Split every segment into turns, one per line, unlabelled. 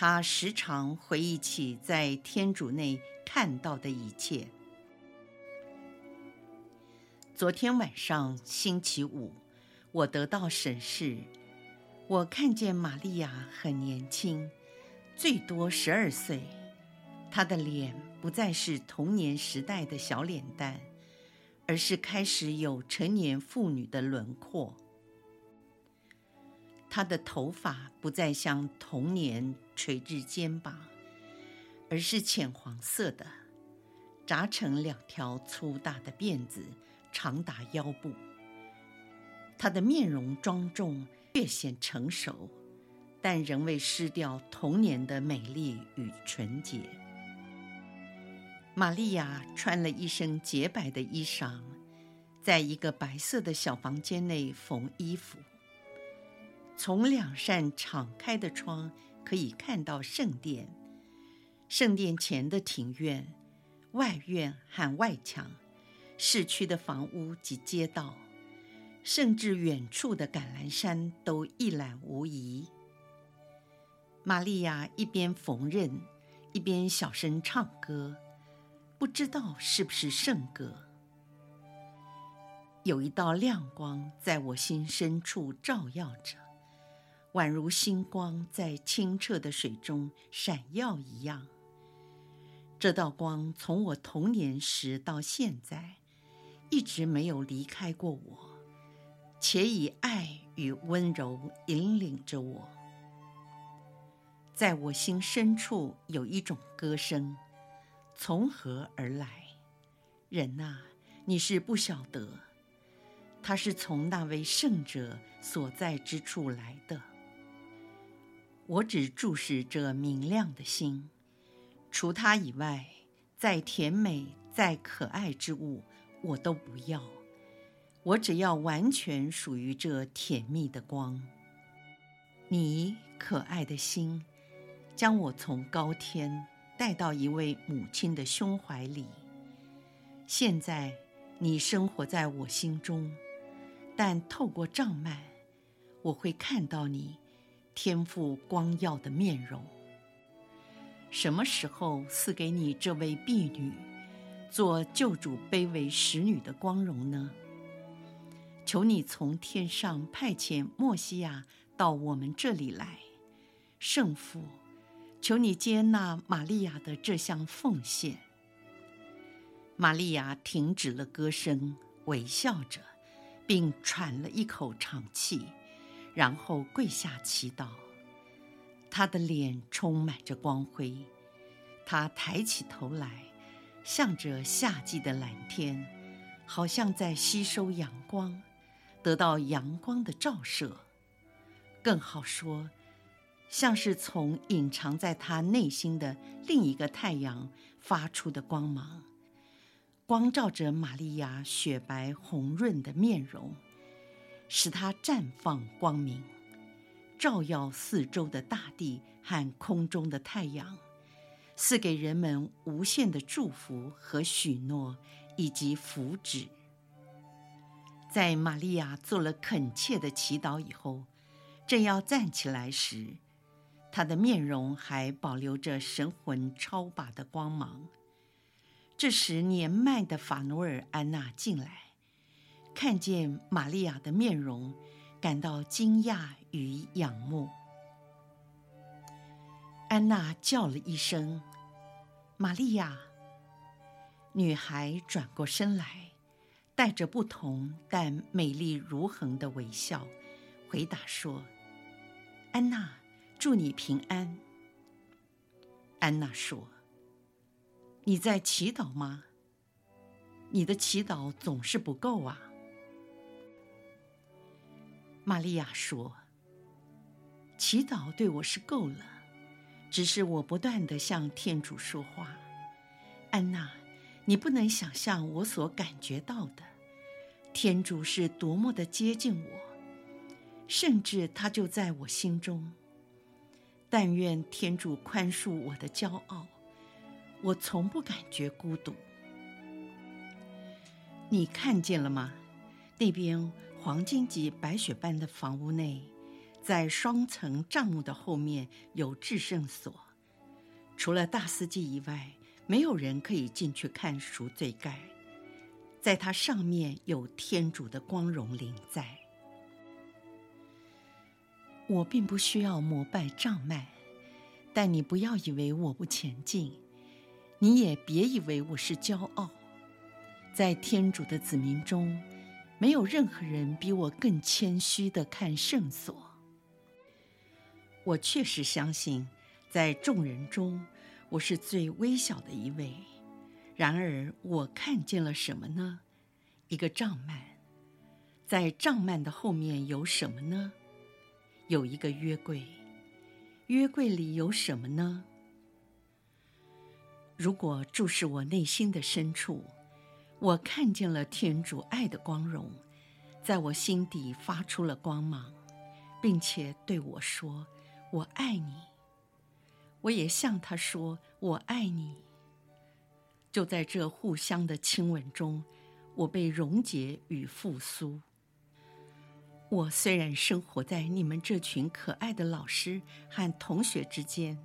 他时常回忆起在天主内看到的一切。昨天晚上，星期五，我得到审视，我看见玛利亚很年轻，最多十二岁。她的脸不再是童年时代的小脸蛋，而是开始有成年妇女的轮廓。她的头发不再像童年垂至肩膀，而是浅黄色的，扎成两条粗大的辫子，长达腰部。她的面容庄重，略显成熟，但仍未失掉童年的美丽与纯洁。玛利亚穿了一身洁白的衣裳，在一个白色的小房间内缝衣服。从两扇敞开的窗可以看到圣殿、圣殿前的庭院、外院和外墙、市区的房屋及街道，甚至远处的橄榄山都一览无遗。玛利亚一边缝纫，一边小声唱歌，不知道是不是圣歌。有一道亮光在我心深处照耀着。宛如星光在清澈的水中闪耀一样。这道光从我童年时到现在，一直没有离开过我，且以爱与温柔引领着我。在我心深处有一种歌声，从何而来？人啊，你是不晓得，它是从那位圣者所在之处来的。我只注视这明亮的心，除它以外，再甜美、再可爱之物，我都不要。我只要完全属于这甜蜜的光。你可爱的心，将我从高天带到一位母亲的胸怀里。现在，你生活在我心中，但透过帐幔，我会看到你。天父光耀的面容，什么时候赐给你这位婢女，做救主卑微使女的光荣呢？求你从天上派遣默西亚到我们这里来，圣父，求你接纳玛利亚的这项奉献。玛利亚停止了歌声，微笑着，并喘了一口长气。然后跪下祈祷，他的脸充满着光辉，他抬起头来，向着夏季的蓝天，好像在吸收阳光，得到阳光的照射。更好说，像是从隐藏在他内心的另一个太阳发出的光芒，光照着玛利亚雪白红润的面容。使它绽放光明，照耀四周的大地和空中的太阳，赐给人们无限的祝福和许诺，以及福祉。在玛利亚做了恳切的祈祷以后，正要站起来时，她的面容还保留着神魂超拔的光芒。这时，年迈的法努尔安娜进来。看见玛利亚的面容，感到惊讶与仰慕。安娜叫了一声：“玛利亚。”女孩转过身来，带着不同但美丽如恒的微笑，回答说：“安娜，祝你平安。”安娜说：“你在祈祷吗？你的祈祷总是不够啊。”玛利亚说：“祈祷对我是够了，只是我不断地向天主说话。安娜，你不能想象我所感觉到的，天主是多么的接近我，甚至他就在我心中。但愿天主宽恕我的骄傲，我从不感觉孤独。你看见了吗？那边黄金级白雪般的房屋内，在双层帐幕的后面有至圣所，除了大司祭以外，没有人可以进去看赎罪盖。在它上面有天主的光荣临在。我并不需要膜拜帐幔，但你不要以为我不前进，你也别以为我是骄傲。在天主的子民中，没有任何人比我更谦虚的看圣所。我确实相信，在众人中，我是最微小的一位。然而，我看见了什么呢？一个帐幔，在帐幔的后面有什么呢？有一个约柜，约柜里有什么呢？如果注视我内心的深处，我看见了天主爱的光荣，在我心底发出了光芒，并且对我说：“我爱你。”我也向他说：“我爱你。”就在这互相的亲吻中，我被溶解与复苏。我虽然生活在你们这群可爱的老师和同学之间，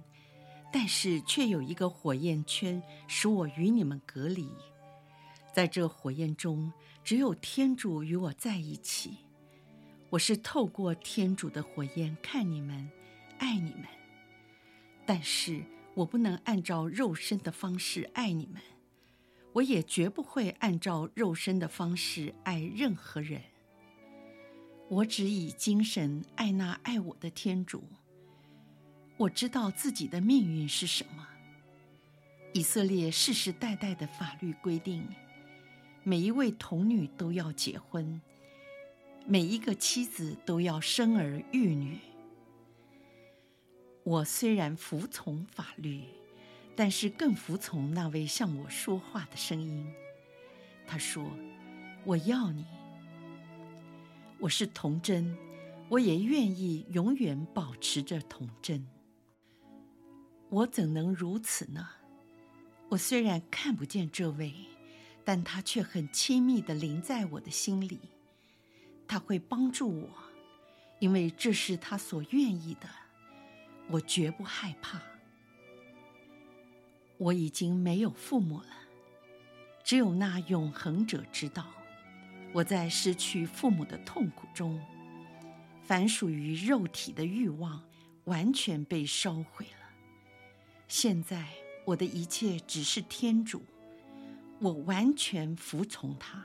但是却有一个火焰圈使我与你们隔离。在这火焰中，只有天主与我在一起。我是透过天主的火焰看你们，爱你们。但是我不能按照肉身的方式爱你们，我也绝不会按照肉身的方式爱任何人。我只以精神爱那爱我的天主。我知道自己的命运是什么。以色列世世代代的法律规定，每一位童女都要结婚，每一个妻子都要生儿育女。我虽然服从法律，但是更服从那位向我说话的声音。他说：“我要你。”我是童贞，我也愿意永远保持着童贞。我怎能如此呢？我虽然看不见这位，但他却很亲密地临在我的心里。他会帮助我，因为这是他所愿意的。我绝不害怕。我已经没有父母了，只有那永恒者知道。我在失去父母的痛苦中，凡属于肉体的欲望完全被烧毁了。现在我的一切只是天主，我完全服从他。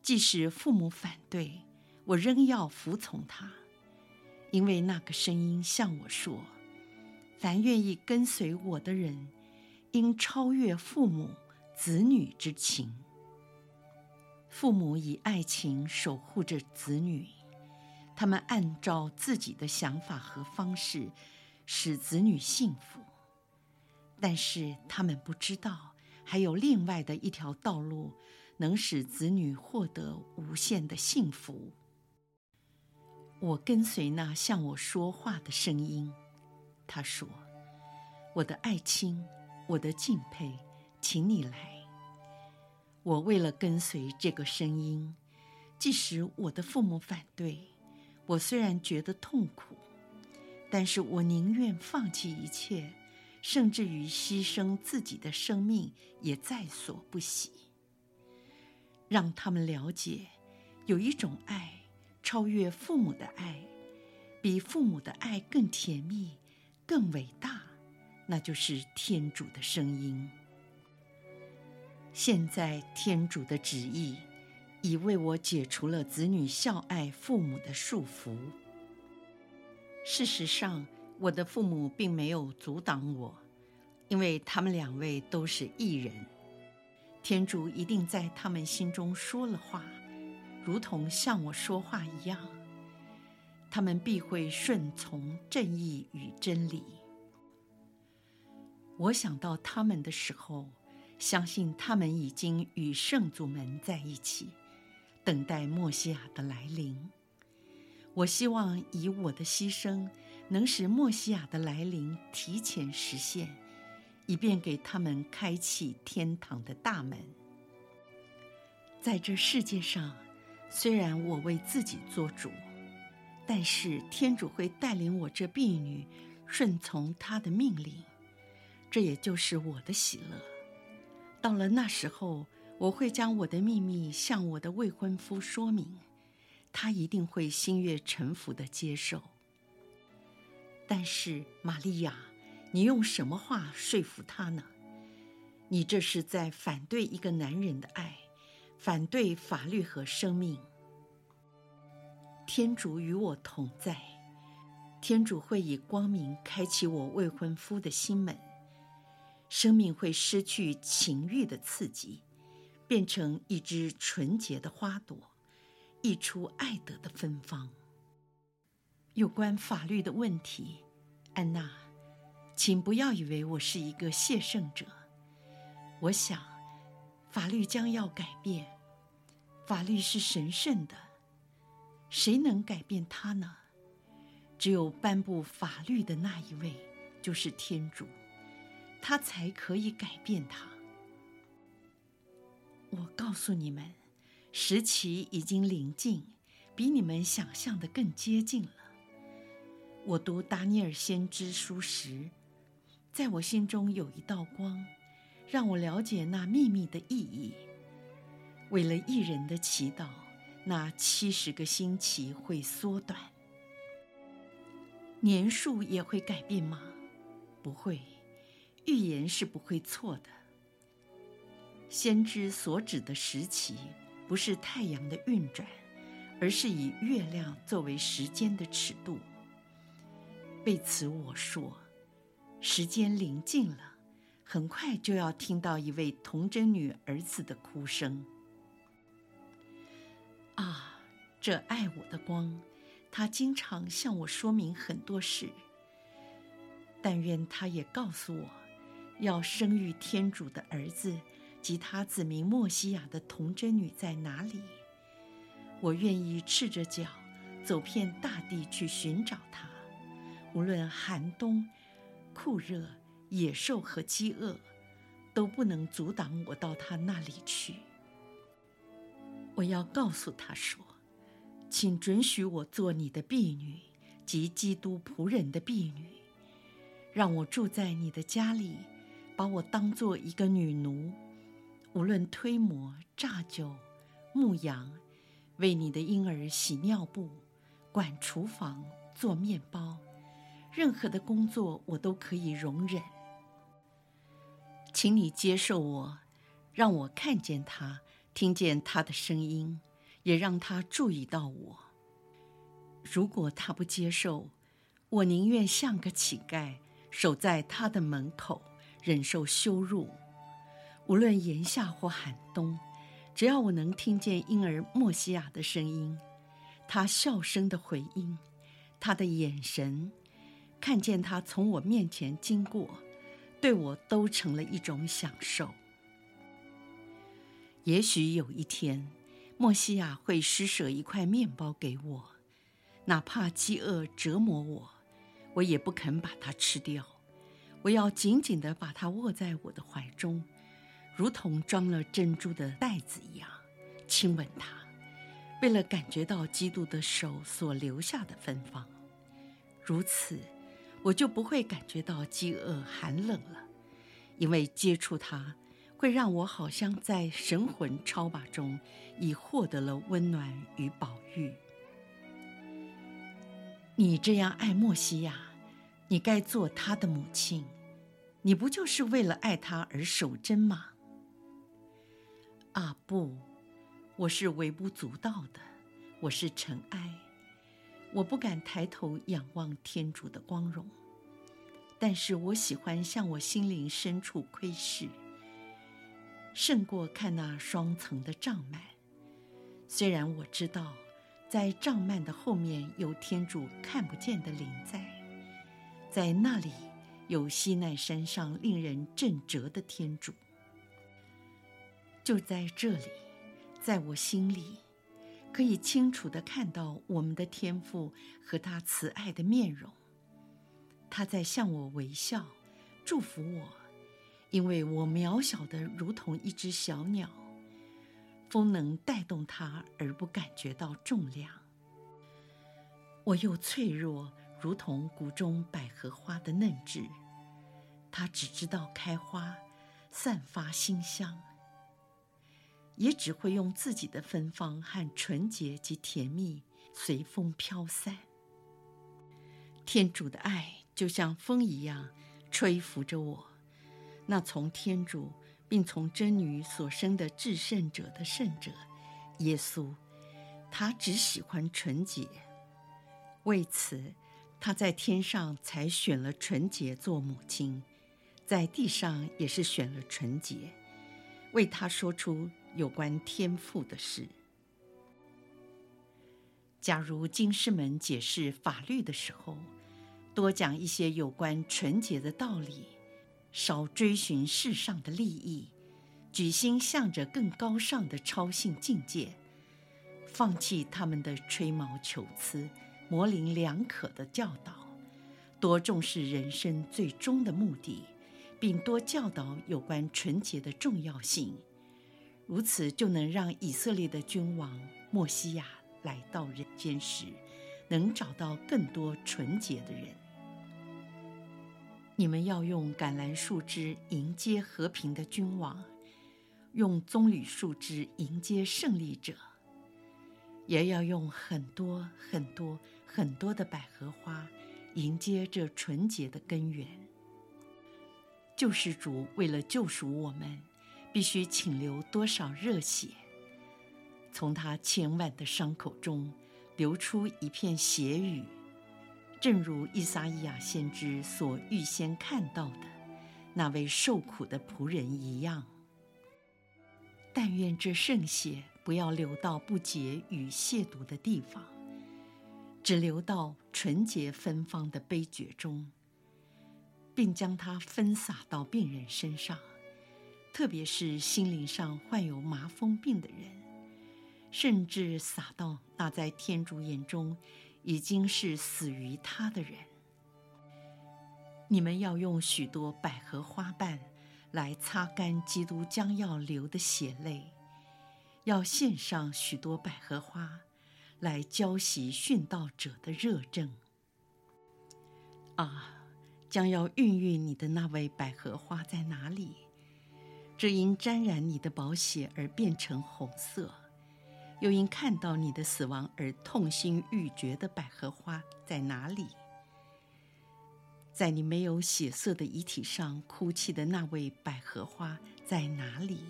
即使父母反对，我仍要服从他，因为那个声音向我说：凡愿意跟随我的人，应超越父母子女之情。父母以爱情守护着子女，他们按照自己的想法和方式使子女幸福，但是他们不知道还有另外的一条道路能使子女获得无限的幸福。我跟随那向我说话的声音，他说：“我的爱卿，我的敬佩，请你来。”我为了跟随这个声音，即使我的父母反对，我虽然觉得痛苦，但是我宁愿放弃一切，甚至于牺牲自己的生命也在所不惜。让他们了解，有一种爱超越父母的爱，比父母的爱更甜蜜、更伟大，那就是天主的声音。现在天主的旨意已为我解除了子女孝爱父母的束缚。事实上，我的父母并没有阻挡我，因为他们两位都是义人。天主一定在他们心中说了话，如同向我说话一样。他们必会顺从正义与真理。我想到他们的时候，相信他们已经与圣祖们在一起，等待默西亚的来临。我希望以我的牺牲，能使默西亚的来临提前实现，以便给他们开启天堂的大门。在这世界上，虽然我为自己做主，但是天主会带领我这婢女顺从他的命令。这也就是我的喜乐。到了那时候，我会将我的秘密向我的未婚夫说明，他一定会心悦诚服地接受。但是，玛利亚，你用什么话说服他呢？你这是在反对一个男人的爱，反对法律和生命。天主与我同在，天主会以光明开启我未婚夫的心门。生命会失去情欲的刺激，变成一枝纯洁的花朵，溢出爱德的芬芳。有关法律的问题，安娜，请不要以为我是一个谢圣者。我想，法律将要改变，法律是神圣的，谁能改变它呢？只有颁布法律的那一位，就是天主。他才可以改变它。我告诉你们，时期已经临近，比你们想象的更接近了。我读达尼尔先知书时，在我心中有一道光，让我了解那秘密的意义。为了一人的祈祷，那七十个星期会缩短。年数也会改变吗？不会。预言是不会错的。先知所指的时期，不是太阳的运转，而是以月亮作为时间的尺度。为此我说，时间临近了，很快就要听到一位童贞女儿子的哭声。啊，这爱我的光，他经常向我说明很多事。但愿他也告诉我。要生育天主的儿子及他子民默西亚的童贞女在哪里？我愿意赤着脚走遍大地去寻找，无论寒冬、酷热、野兽和饥饿，都不能阻挡我到他那里去。我要告诉他说：“请准许我做你的婢女，及基督仆人的婢女，让我住在你的家里。”把我当做一个女奴，无论推磨、榨酒、牧羊，为你的婴儿洗尿布、管厨房、做面包，任何的工作我都可以容忍。请你接受我，让我看见他，听见他的声音，也让他注意到我。如果他不接受，我宁愿像个乞丐，守在他的门口。忍受羞辱，无论炎夏或寒冬，只要我能听见婴儿莫西亚的声音，他笑声的回音，他的眼神，看见他从我面前经过，对我都成了一种享受。也许有一天，莫西亚会施舍一块面包给我，哪怕饥饿折磨我，我也不肯把它吃掉。我要紧紧地把它握在我的怀中，如同装了珍珠的袋子一样，亲吻它，为了感觉到基督的手所留下的芬芳。如此，我就不会感觉到饥饿、寒冷了，因为接触它会让我好像在神魂超拔中已获得了温暖与宝玉。你这样爱莫西亚。你该做他的母亲，你不就是为了爱他而守贞吗？啊，不，我是微不足道的，我是尘埃，我不敢抬头仰望天主的光荣。但是我喜欢向我心灵深处窥视，胜过看那双层的帐幔。虽然我知道，在帐幔的后面有天主看不见的灵在。在那里有西奈山上令人震折的天主。就在这里，在我心里，可以清楚地看到我们的天赋和他慈爱的面容。他在向我微笑，祝福我，因为我渺小得如同一只小鸟，风能带动它而不感觉到重量。我又脆弱，如同谷中百合花的嫩枝，它只知道开花，散发馨香。也只会用自己的芬芳和纯洁及甜蜜随风飘散。天主的爱就像风一样吹拂着我，那从天主并从真女所生的至圣者的圣者，耶稣，他只喜欢纯洁。为此，他在天上才选了纯洁做母亲，在地上也是选了纯洁，为他说出。有关天赋的事。假如经师们解释法律的时候，多讲一些有关纯洁的道理，少追寻世上的利益，举心向着更高尚的超性境界，放弃他们的吹毛求疵、模棱两可的教导，多重视人生最终的目的，并多教导有关纯洁的重要性。如此就能让以色列的君王默西亚来到人间时，能找到更多纯洁的人。你们要用橄榄树枝迎接和平的君王，用棕榈树枝迎接胜利者，也要用很多很多很多的百合花迎接这纯洁的根源。救世主为了救赎我们。必须请流多少热血，从他千万的伤口中流出一片血雨，正如伊撒伊亚先知所预先看到的那位受苦的仆人一样。但愿这圣血不要流到不洁与亵渎的地方，只流到纯洁芬芳的杯爵中，并将它分洒到病人身上。特别是心灵上患有麻风病的人，甚至撒到那在天主眼中已经是死于他的人。你们要用许多百合花瓣来擦干基督将要流的血泪，要献上许多百合花来浇洗殉道者的热症。啊，将要孕育你的那位百合花在哪里？只因沾染你的宝血而变成红色，又因看到你的死亡而痛心欲绝的百合花在哪里？在你没有血色的遗体上哭泣的那位百合花在哪里？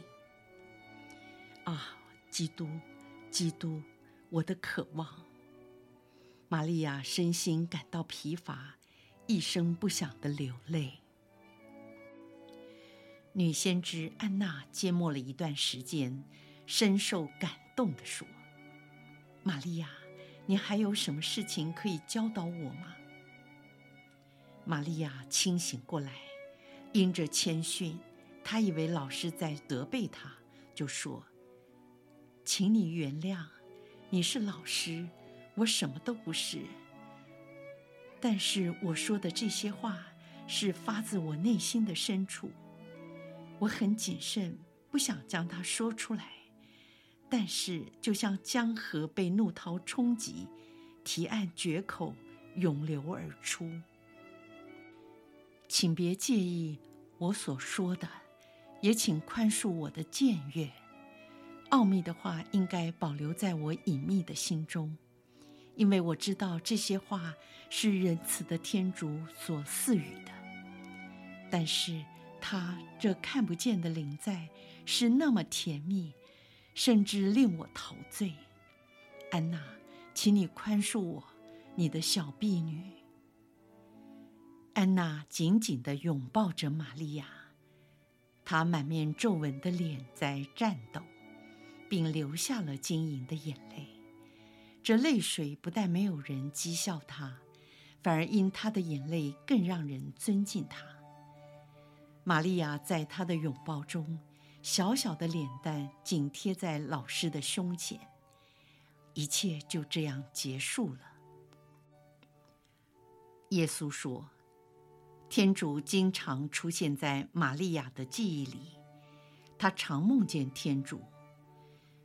啊，基督，基督，我的渴望！玛利亚身心感到疲乏，一声不响地流泪。女先知安娜缄默了一段时间，深受感动地说：“玛利亚，你还有什么事情可以教导我吗？”玛利亚清醒过来，因着谦逊，她以为老师在责备她，就说：“请你原谅，你是老师，我什么都不是。但是我说的这些话，是发自我内心的深处。”我很谨慎，不想将它说出来，但是就像江河被怒涛冲击，提案决口，涌流而出。请别介意我所说的，也请宽恕我的僭越。奥秘的话应该保留在我隐秘的心中，因为我知道这些话是仁慈的天主所赐予的，但是。他这看不见的灵在是那么甜蜜，甚至令我陶醉。安娜，请你宽恕我，你的小婢女。安娜紧紧地拥抱着玛利亚，她满面皱纹的脸在颤抖，并流下了晶莹的眼泪。这泪水不但没有人讥笑她，反而因她的眼泪更让人尊敬她。玛利亚在他的拥抱中，小小的脸蛋紧贴在老师的胸前，一切就这样结束了。耶稣说：“天主经常出现在玛利亚的记忆里，他常梦见天主。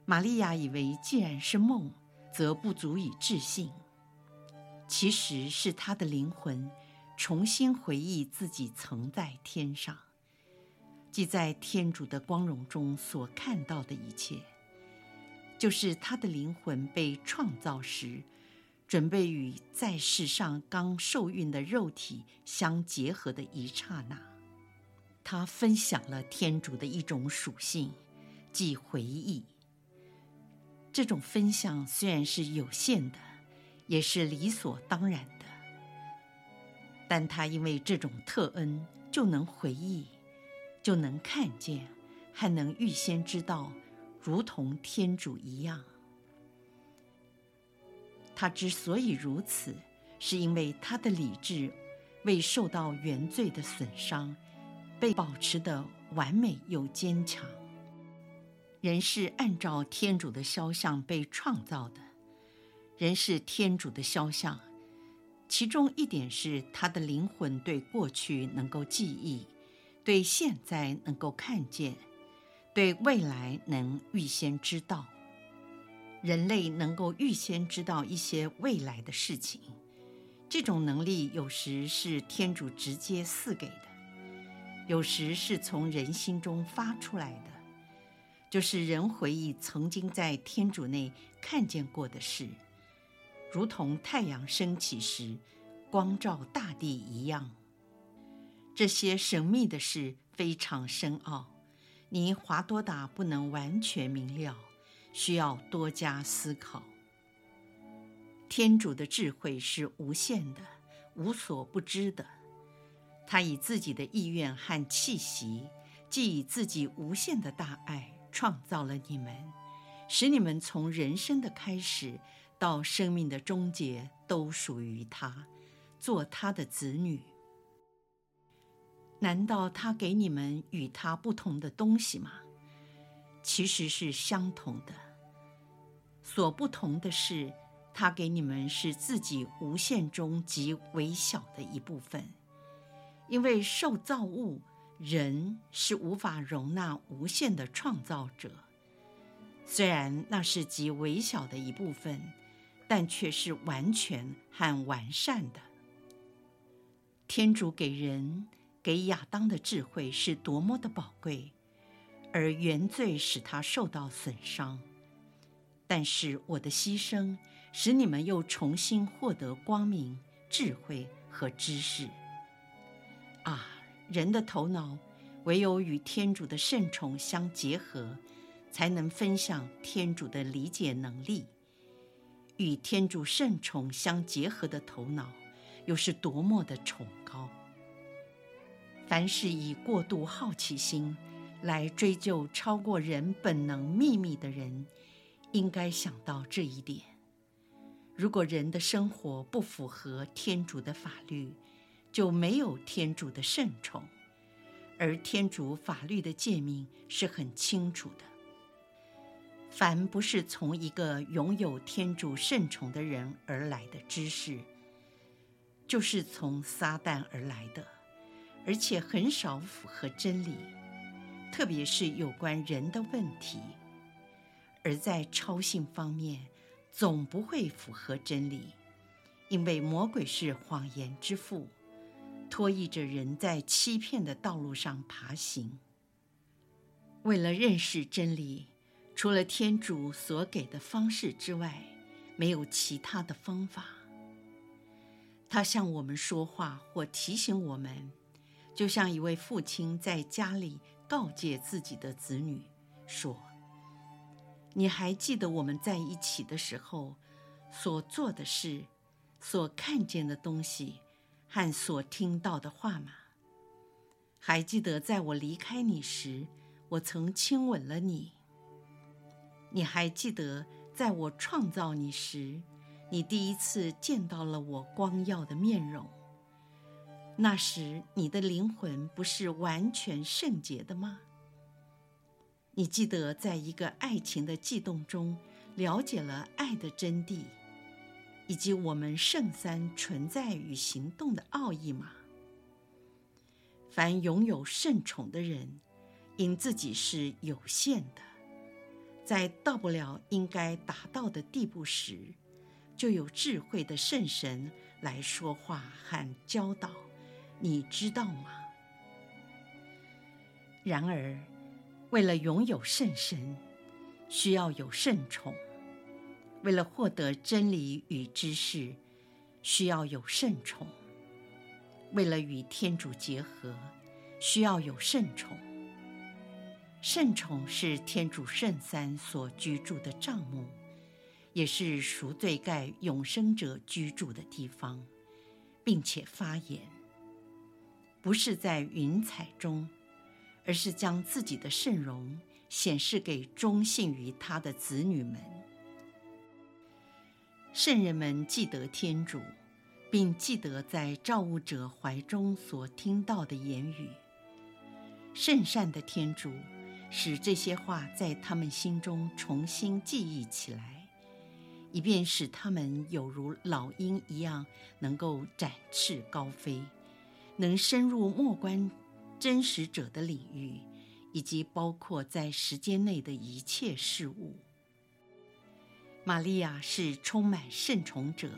玛利亚以为，既然是梦，则不足以置信。其实是他的灵魂重新回忆自己曾在天上，即在天主的光荣中所看到的一切，就是他的灵魂被创造时。”准备与在世上刚受孕的肉体相结合的一刹那，他分享了天主的一种属性，即回忆。这种分享虽然是有限的，也是理所当然，但他因为这种特恩，就能回忆，就能看见，还能预先知道，如同天主一样。他之所以如此，是因为他的理智未受到原罪的损伤，被保持得完美又坚强。人是按照天主的肖像被创造的，人是天主的肖像，其中一点是他的灵魂对过去能够记忆，对现在能够看见，对未来能预先知道。人类能够预先知道一些未来的事情，这种能力有时是天主直接赐给的，有时是从人心中发出来的，就是人回忆曾经在天主内看见过的事，如同太阳升起时光照大地一样。这些神秘的事非常深奥，你华多达不能完全明了。需要多加思考。天主的智慧是无限的，无所不知的。他以自己的意愿和气息，既以自己无限的大爱创造了你们，使你们从人生的开始到生命的终结都属于他，做他的子女。难道他给你们与他不同的东西吗？其实是相同的。所不同的是，他给你们是自己无限中极微小的一部分，因为受造物人是无法容纳无限的创造者。虽然那是极微小的一部分，但却是完全和完善的。天主给人给亚当的智慧是多么的宝贵，而原罪使他受到损伤。但是我的牺牲使你们又重新获得光明、智慧和知识。啊，人的头脑唯有与天主的圣宠相结合，才能分享天主的理解能力。与天主圣宠相结合的头脑，又是多么的崇高！凡是以过度好奇心来追究超过人本能秘密的人，应该想到这一点：如果人的生活不符合天主的法律，就没有天主的圣宠，而天主法律的诫命是很清楚的。凡不是从一个拥有天主圣宠的人而来的知识，就是从撒旦而来的，而且很少符合真理，特别是有关人的问题。而在超性方面，总不会符合真理，因为魔鬼是谎言之父，拖曳着人在欺骗的道路上爬行。为了认识真理，除了天主所给的方式之外，没有其他的方法。他向我们说话或提醒我们，就像一位父亲在家里告诫自己的子女说。你还记得我们在一起的时候所做的事、所看见的东西和所听到的话吗？还记得在我离开你时，我曾亲吻了你？你还记得在我创造你时，你第一次见到了我光耀的面容。那时，你的灵魂不是完全圣洁的吗？你记得在一个爱情的悸动中，了解了爱的真谛，以及我们圣三存在与行动的奥义吗？凡拥有圣宠的人，因自己是有限的，在到不了应该达到的地步时，就有智慧的圣神来说话和教导，你知道吗？然而，为了拥有圣神，需要有圣宠；为了获得真理与知识，需要有圣宠。为了与天主结合，需要有圣宠。圣宠是天主圣三所居住的帐幕，也是赎罪盖永生者居住的地方，并且发言，不是在云彩中，而是将自己的圣容显示给忠信于他的子女们。圣人们记得天主。并记得在造物者怀中所听到的言语。圣善的天主使这些话在他们心中重新记忆起来，以便使他们有如老鹰一样，能够展翅高飞，能深入莫观真实者的领域，以及包括在时间内的一切事物。玛利亚是充满圣宠者。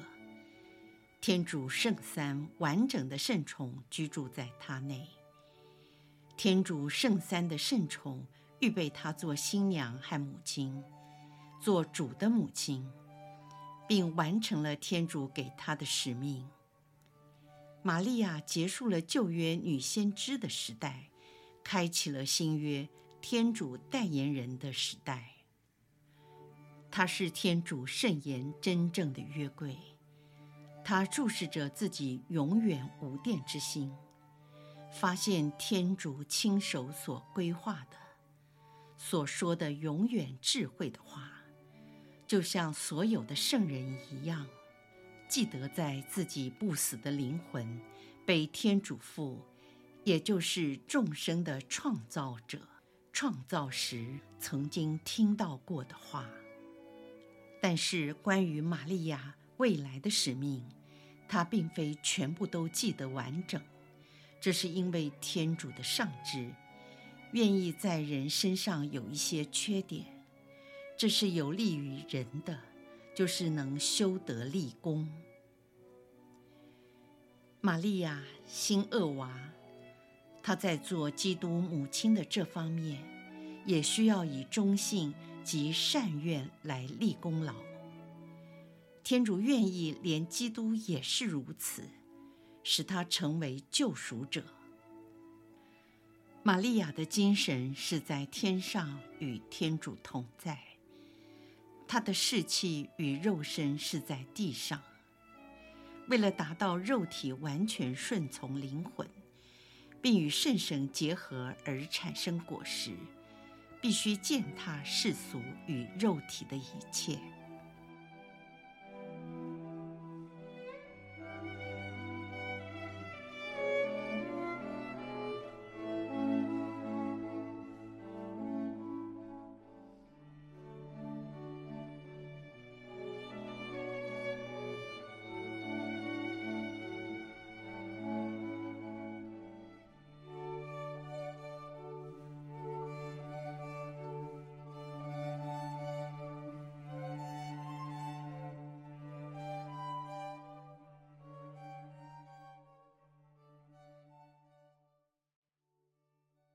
天主圣三完整的圣宠居住在她内。天主圣三的圣宠预备她做新娘和母亲，做主的母亲，并完成了天主给她的使命。玛利亚结束了旧约女先知的时代，开启了新约天主代言人的时代。她是天主圣言真正的约柜。他注视着自己永远无玷之心，发现天主亲手所规划的、所说的永远智慧的话，就像所有的圣人一样，记得在自己不死的灵魂被天主父，也就是众生的创造者创造时曾经听到过的话。但是关于玛利亚未来的使命，他并非全部都记得完整，这是因为天主的上智，愿意在人身上有一些缺点，这是有利于人的，就是能修德立功。玛利亚新厄娃，她在做基督母亲的这方面，也需要以忠信及善愿来立功劳。天主愿意连基督也是如此，使他成为救赎者。玛利亚的精神是在天上与天主同在，她的士气与肉身是在地上。为了达到肉体完全顺从灵魂，并与圣神结合而产生果实，必须践踏世俗与肉体的一切。